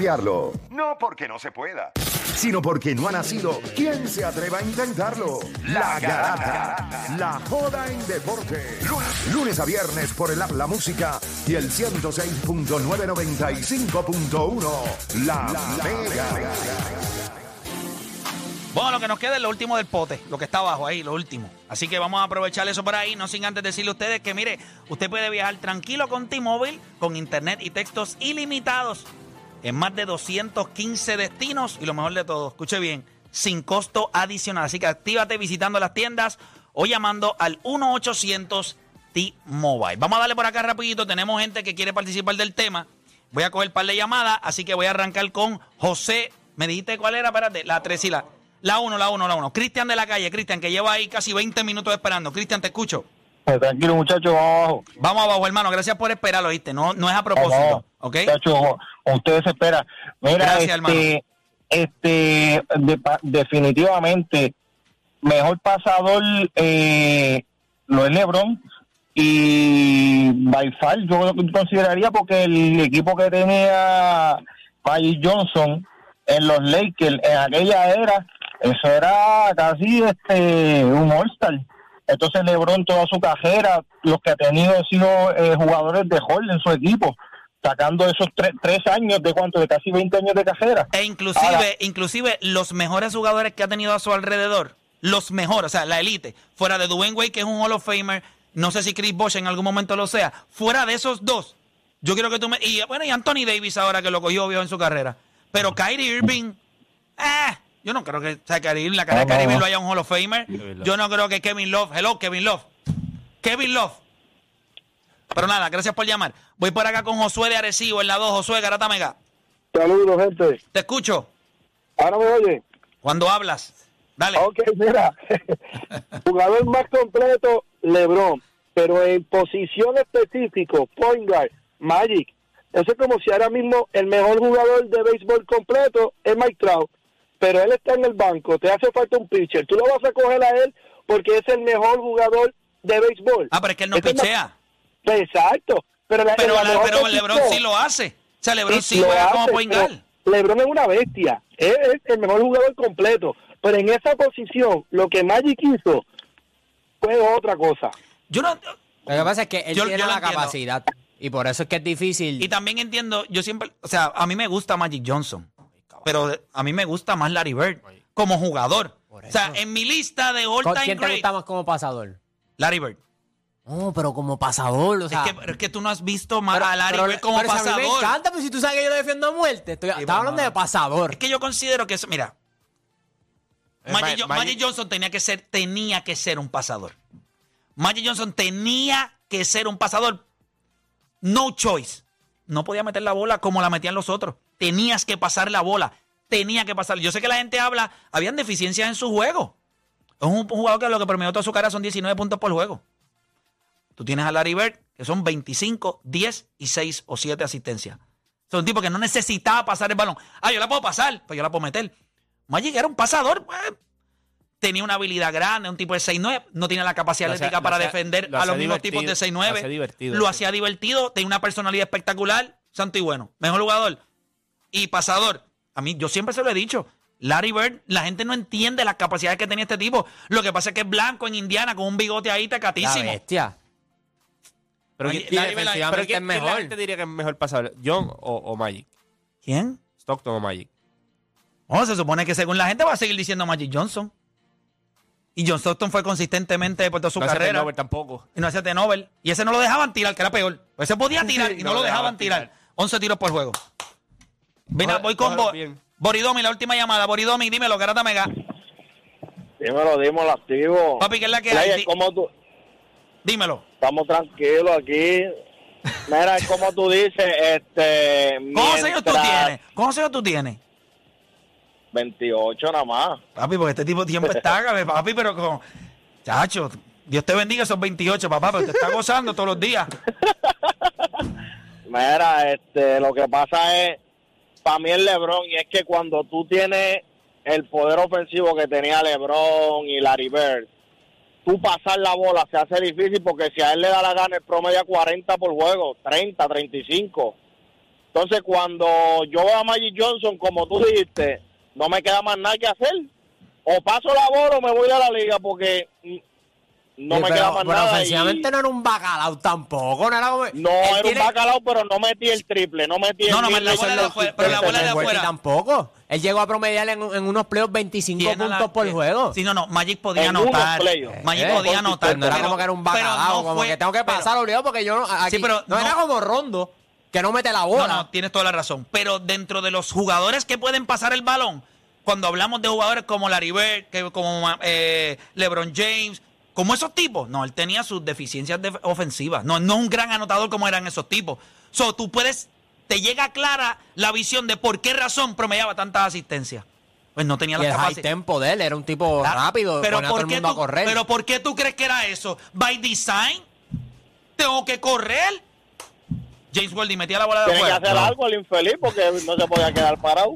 desafiarlo. No porque no se pueda, sino porque no ha nacido. ¿Quién se atreva a intentarlo? La Garata. La joda en deporte. Lunes, lunes a viernes por el app La Música y el 106.995.1. La, Mega. Bueno, lo que nos queda es lo último del pote, lo que está abajo ahí, lo último. Así que vamos a aprovechar eso por ahí, no sin antes decirle a ustedes que, mire, usted puede viajar tranquilo con T-Mobile, con internet y textos ilimitados en más de 215 destinos y lo mejor de todo, escuche bien, sin costo adicional. Así que actívate visitando las tiendas o llamando al 1-800 T-Mobile. Vamos a darle por acá rapidito, tenemos gente que quiere participar del tema. Voy a coger un par de llamadas, así que voy a arrancar con José. ¿Me dijiste cuál era? Espérate, la 3 y la... La 1, la 1, la 1. Cristian de la calle, Cristian, que lleva ahí casi 20 minutos esperando. Cristian, te escucho. Pues tranquilo, muchachos, vamos abajo. Vamos abajo, hermano. Gracias por esperarlo, ¿viste? No, no es a propósito, ¿ok? Muchachos, ustedes esperan. Mira, Gracias, este, hermano. este, de- definitivamente, mejor pasador eh, lo es LeBron y by far yo consideraría porque el equipo que tenía Magic Johnson en los Lakers en aquella era eso era casi este un All-Star entonces LeBron toda su carrera los que ha tenido han sido eh, jugadores de Hall en su equipo sacando esos tre- tres años de cuánto de casi 20 años de carrera E inclusive, Ahora- inclusive los mejores jugadores que ha tenido a su alrededor, los mejores, o sea, la élite, fuera de Dwayne Wade, que es un Hall of Famer, no sé si Chris Bosh en algún momento lo sea, fuera de esos dos, yo quiero que tú me... Y bueno, y Anthony Davis ahora que lo cogió viejo en su carrera. Pero Kyrie Irving, eh, yo no creo que o sea, Irving, la carrera de no. lo haya un Hall of Famer. Yo no creo que Kevin Love, hello Kevin Love, Kevin Love. Pero nada, gracias por llamar. Voy por acá con Josué de Arecibo en la 2, Josué Garata Mega. saludos gente Te escucho. ahora me oye Cuando hablas. Dale. Ok, mira, jugador más completo, LeBron, pero en posición específico, point guard, Magic. Eso es como si ahora mismo el mejor jugador de béisbol completo es Mike Trout, pero él está en el banco, te hace falta un pitcher, tú lo vas a coger a él porque es el mejor jugador de béisbol. Ah, pero es que él no pichea. Exacto, pero, la- Pero, la pero LeBron sí lo hace. O sea, LeBron sí lo juega como hace, point pero guard. LeBron es una bestia, es, es el mejor jugador completo, pero en esa posición lo que Magic hizo fue otra cosa. Yo no... Lo que pasa es que él Yo- tiene yo la entiendo. capacidad. Y por eso es que es difícil. Y también entiendo, yo siempre... O sea, a mí me gusta Magic Johnson. Pero a mí me gusta más Larry Bird como jugador. Por O sea, eso. en mi lista de ¿Con- all-time ¿Quién te great... gusta más como pasador? Larry Bird. No, pero como pasador, o sea. es, que, pero es que tú no has visto más pero- a Larry pero- Bird como pero si A mí me pasador. encanta, pero si tú sabes que yo lo defiendo a muerte. Estoy, estaba hablando de pasador. Es que yo considero que eso... Mira, Eh, Magic, Ma- Jo- Magic- Magic Johnson tenía que ser tenía que ser un pasador. Magic Johnson tenía que ser un pasador. No choice. No podía meter la bola como la metían los otros. Tenías que pasar la bola. Tenía que pasar. Yo sé que la gente habla, habían deficiencias en su juego. Es un jugador que lo que promedió toda su cara son 19 puntos por juego. Tú tienes a Larry Bird, que son 25, 10 y 6 o 7 asistencias. Son un tipo que no necesitaba pasar el balón. Ah, yo la puedo pasar, pues yo la puedo meter. Magic era un pasador, pues. Tenía una habilidad grande, un tipo de 6'9, no tenía la capacidad Lo atlética para defender lo a los mismos tipos de divertido, 6'9. lo hacía divertido, Lo sí. hacía divertido, tenía una personalidad espectacular, santo y bueno. Mejor jugador y pasador. A mí, yo siempre se lo he dicho. Larry Bird, la gente no entiende las capacidades que tenía este tipo. Lo que pasa es que es blanco en Indiana con un bigote ahí La tacatísimo. bestia. Pero, ¿quién- Larry Bird- pero ¿quién, es quién la mejor? gente diría que es mejor pasador? ¿John o, o Magic? ¿Quién? ¿Stockton o Magic? Oh, se supone que según la gente va a seguir diciendo Magic Johnson. Y John Stockton fue consistentemente por toda su no hace carrera. turnover tampoco. Y no hacía Nobel. Y ese no lo dejaban tirar, que era peor. Ese podía tirar y no, lo dejaban tirar. 11 tiros por juego. Mira, voy con Bo- bien. Boridomi, la última llamada. Boridomi, dímelo, Garata Mega. Dímelo, dímelo, activo. Papi, ¿qué es la que hay? Como tú, Dímelo. estamos tranquilos aquí. Mira, es como tú dices, este... ¿Cuántos años tú mientras- tienes? ¿Cuántos años tú tienes? 28 nada más. Papi, porque este tipo de tiempo está, cabe, papi, pero con... Chacho, Dios te bendiga esos 28, papá, pero te está gozando todos los días. Mira, este, lo que pasa es, para mí es LeBron, y es que cuando tú tienes el poder ofensivo que tenía LeBron y Larry Bird, tú pasar la bola se hace difícil porque si a él le da la gana el promedio a 40 por juego, 30, 35. Entonces, cuando yo veo a Magic Johnson, como tú dijiste, no me queda más nada que hacer. O paso la bola o me voy de la liga porque mm, no Sí, me pero, queda más pero nada. y- ofensivamente no era un bacalao tampoco. No era como. No, era tiene- un bacalao, pero no metí el triple, no metí el No, no, mil, la bola el de afuera, pero la bola de afuera. tampoco. Él llegó a promediar en, en unos playoffs 25 Tiene puntos la- por eh, juego. Sí, no, no. Magic podía En anotar. playoffs. Magic Eh, podía anotar. no era pero- como que era un bacalao, no como fue- que tengo que pasar obligado porque yo no. Aquí, pero no, era como Rondo, que no mete la bola. No, no, tienes toda la razón. Pero dentro de los jugadores que pueden pasar el balón, cuando hablamos de jugadores como Larry Bird, que, como eh, LeBron James, como esos tipos, no, él tenía sus deficiencias de- ofensivas. No, no es un gran anotador como eran esos tipos. So, tú puedes, te llega clara la visión de por qué razón promediaba tantas asistencias. Pues no tenía y la el capacidad. tempo de él era un tipo rápido, pero ponía a todo ¿por el mundo tú, a correr. Pero ¿por qué tú crees que era eso? ¿By design? ¿Tengo que correr? James Worthy metía la bola de Tiene que hacer No. algo el infeliz porque no se podía quedar parado.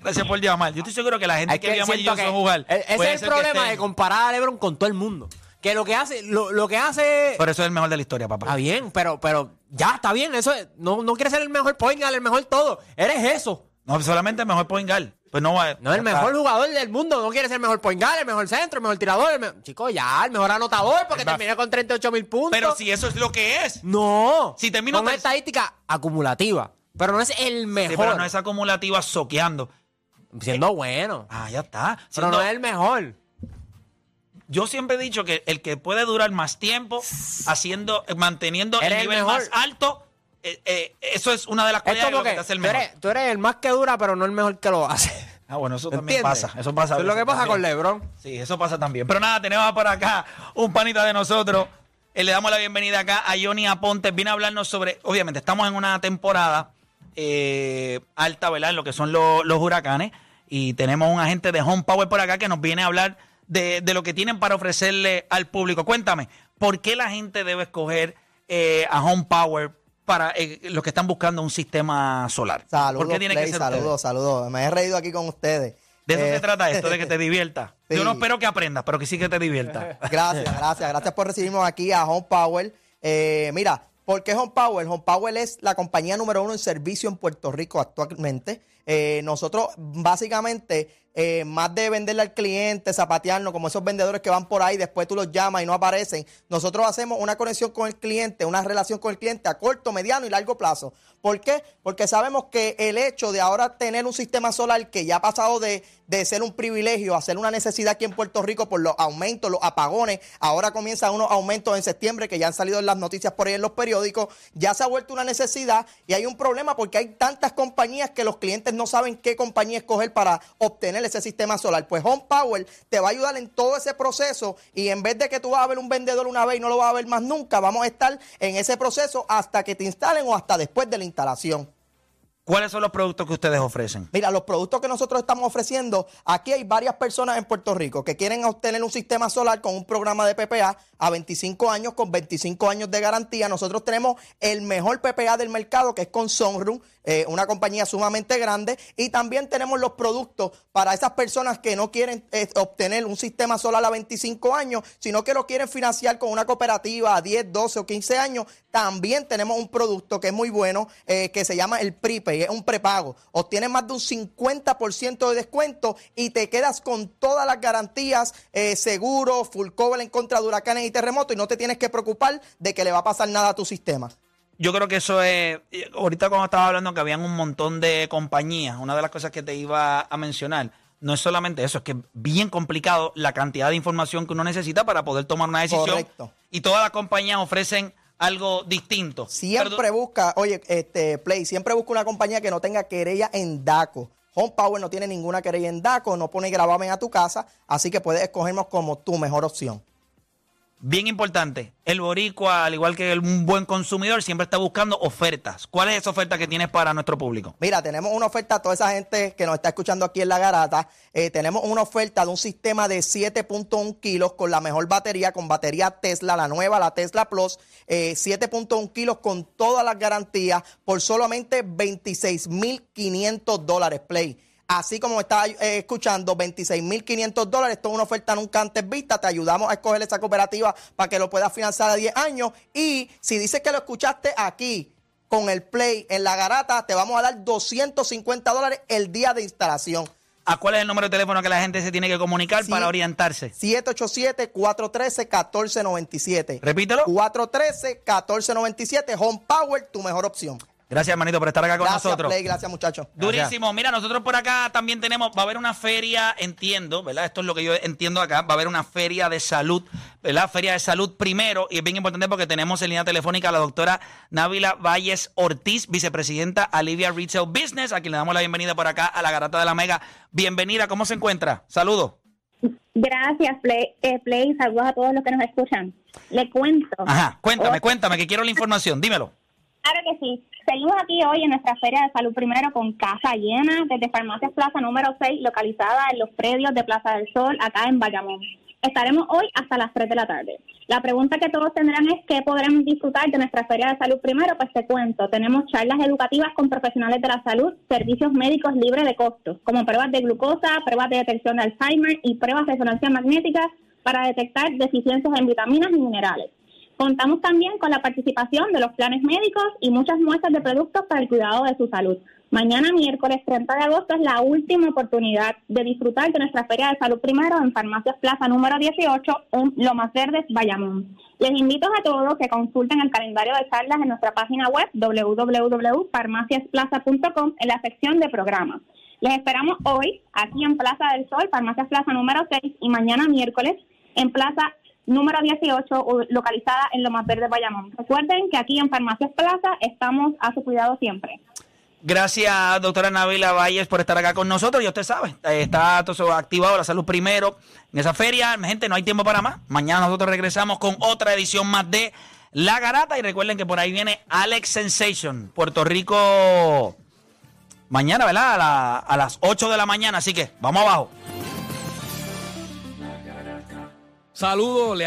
Gracias por llamar. Yo estoy seguro que la gente Es que, que vio a Magic siento que Johnson jugar. e- ese es el problema de comparar a LeBron con todo el mundo. Que lo que hace, lo, lo que hace Por eso es el mejor de la historia, papá. Está bien, pero, pero ya está bien. Eso es- no, no quieres ser el mejor point guard, el mejor todo. Eres eso. No, solamente el mejor point guard. Pues no va. No el mejor jugador del mundo. No quieres ser el mejor point guard, el mejor centro, el mejor tirador. El me- Chico, ya, el mejor anotador porque Va. terminé con 38 mil puntos. Pero si eso es lo que es. No. Si termino Con una ter- estadística acumulativa. Pero no es el Sí, mejor. pero no es acumulativa soqueando. Siendo bueno. Ah, ya está. Pero Siendo- no es el mejor. Yo siempre he dicho que el que puede durar más tiempo haciendo, manteniendo el nivel mejor. más alto, eh, eh, eso es una de las cualidades lo que que te hace el tú mejor. eres, tú eres el más que dura, pero no el mejor que lo hace. Ah, bueno, eso también ¿Entiendes? pasa. Eso pasa. Eso es lo que pasa con también. LeBron. Sí, eso pasa también. Pero nada, tenemos por acá un panita de nosotros. Eh, le damos la bienvenida acá a Johnny Aponte. Viene a hablarnos sobre, obviamente, estamos en una temporada eh, alta, ¿verdad? En lo que son los, los huracanes. Y tenemos un agente de Home Power por acá que nos viene a hablar de, de lo que tienen para ofrecerle al público. Cuéntame, ¿por qué la gente debe escoger eh, a Home Power para eh, los que están buscando un sistema solar? Saludos, ¿Por qué tiene Play, que ser ustedes? saludos, saludos. Me he reído aquí con ustedes. De eso Eh, se trata esto, de que te divierta. Sí. Yo no espero que aprendas, pero que sí que te divierta. Gracias, gracias. Gracias por recibirnos aquí a Home Power. Eh, mira, ¿por qué Home Power? Home Power es la compañía número uno en servicio en Puerto Rico actualmente. Eh, nosotros, básicamente, eh, más de venderle al cliente, zapatearnos, como esos vendedores que van por ahí, después tú los llamas y no aparecen, nosotros hacemos una conexión con el cliente, una relación con el cliente a corto, mediano y largo plazo. ¿Por qué? Porque sabemos que el hecho de ahora tener un sistema solar que ya ha pasado de, de ser un privilegio a ser una necesidad aquí en Puerto Rico por los aumentos, los apagones, ahora comienzan unos aumentos en septiembre que ya han salido en las noticias por ahí en los periódicos, ya se ha vuelto una necesidad y hay un problema porque hay tantas compañías que los clientes no saben qué compañía escoger para obtener ese sistema solar. Pues Home Power te va a ayudar en todo ese proceso y en vez de que tú vas a ver un vendedor una vez y no lo vas a ver más nunca, vamos a estar en ese proceso hasta que te instalen o hasta después de la instalación. ¿Cuáles son los productos que ustedes ofrecen? Mira, los productos que nosotros estamos ofreciendo, aquí hay varias personas en Puerto Rico que quieren obtener un sistema solar con un programa de PPA a 25 años con 25 años de garantía. Nosotros tenemos el mejor PPA del mercado que es con Sunroom, eh, una compañía sumamente grande. Y también tenemos los productos para esas personas que no quieren eh, obtener un sistema solar a 25 años, sino que lo quieren financiar con una cooperativa a 10, 12 o 15 años. También tenemos un producto que es muy bueno eh, que se llama el Prepay, es un prepago. Obtienes más de un 50% de descuento y te quedas con todas las garantías, eh, seguro, full cover en contra de huracanes y terremotos y no te tienes que preocupar de que le va a pasar nada a tu sistema. Yo creo que eso es. Ahorita, cuando estaba hablando que habían un montón de compañías, una de las cosas que te iba a mencionar. No es solamente eso, es que es bien complicado la cantidad de información que uno necesita para poder tomar una decisión. Correcto. Y todas las compañías ofrecen algo distinto. Siempre busca, oye, este Play, siempre busca una compañía que no tenga querella en DACO. Home Power no tiene ninguna querella en DACO, no pone gravamen a tu casa, así que puedes escogernos como tu mejor opción. Bien importante, el boricua, al igual que un buen consumidor, siempre está buscando ofertas. ¿Cuál es esa oferta que tienes para nuestro público? Mira, tenemos una oferta a toda esa gente que nos está escuchando aquí en La Garata. Eh, tenemos una oferta de un sistema de 7.1 kilos con la mejor batería, con batería Tesla, la nueva, la Tesla Plus. eh, 7.1 kilos con todas las garantías por solamente 26.500 dólares, Play. Así como está eh, escuchando, 26.500 dólares. Esto es una oferta nunca antes vista. Te ayudamos a escoger esa cooperativa para que lo puedas financiar a 10 años. Y si dices que lo escuchaste aquí, con el Play en la garata, te vamos a dar 250 dólares el día de instalación. ¿A cuál es el número de teléfono que la gente se tiene que comunicar Sí. para orientarse? 787-413-1497. Repítelo. 413-1497. Home Power, tu mejor opción. Gracias, hermanito, por estar acá con Gracias, nosotros. Play. Gracias, muchachos. Durísimo. Mira, nosotros por acá también tenemos, va a haber una feria, entiendo, ¿verdad? Esto es lo que yo entiendo acá, va a haber una feria de salud, ¿verdad? Feria de salud primero, y es bien importante porque tenemos en línea telefónica a la doctora Návila Valles Ortiz, vicepresidenta Alivia Retail Business, a quien le damos la bienvenida por acá a la Garata de la Mega. Bienvenida, ¿cómo se encuentra? Saludos. Gracias, Play. Eh, Play, saludos a todos los que nos escuchan. Le cuento. Ajá, cuéntame, Oh, cuéntame, que quiero la información, dímelo. Claro que sí. Seguimos aquí hoy en nuestra Feria de Salud Primero con casa llena desde Farmacias Plaza número 6, localizada en los predios de Plaza del Sol, acá en Bayamón. Estaremos hoy hasta las 3 de la tarde. La pregunta que todos tendrán es qué podremos disfrutar de nuestra Feria de Salud Primero. Pues te cuento, tenemos charlas educativas con profesionales de la salud, servicios médicos libres de costos, como pruebas de glucosa, pruebas de detección de Alzheimer y pruebas de resonancia magnética para detectar deficiencias en vitaminas y minerales. Contamos también con la participación de los planes médicos y muchas muestras de productos para el cuidado de su salud. Mañana, miércoles 30 de agosto, es la última oportunidad de disfrutar de nuestra Feria de Salud Primero en Farmacias Plaza número 18, en Lomas Verdes, Bayamón. Les invito a todos que consulten el calendario de charlas en nuestra página web www.farmaciasplaza.com en la sección de programas. Les esperamos hoy aquí en Plaza del Sol, Farmacias Plaza número 6 y mañana miércoles en Plaza número 18, u- localizada en Lomas Verde, Bayamón. Recuerden que aquí en Farmacias Plaza estamos a su cuidado siempre. Gracias, doctora Navila Valles, por estar acá con nosotros. Y usted sabe, eh, está todo activado la salud primero en esa feria. Gente, no hay tiempo para más. Mañana nosotros regresamos con otra edición más de La Garata. Y recuerden que por ahí viene Alex Sensation, Puerto Rico. Mañana, ¿verdad? A, a las 8 de la mañana. Así que vamos abajo. Saludos, le